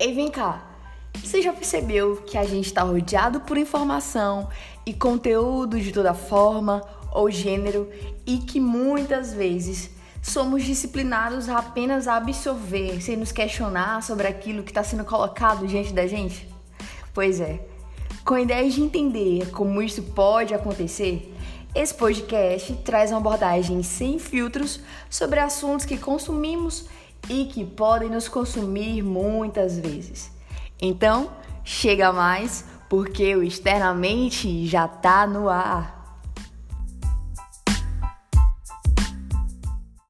Ei, vem cá. Você já percebeu que a gente está rodeado por informação e conteúdo de toda forma ou gênero e que muitas vezes somos disciplinados a apenas absorver sem nos questionar sobre aquilo que está sendo colocado diante da gente? Pois é. Com a ideia de entender como isso pode acontecer, esse podcast traz uma abordagem sem filtros sobre assuntos que consumimos e que podem nos consumir muitas vezes. Então, chega mais, porque o externamente já tá no ar.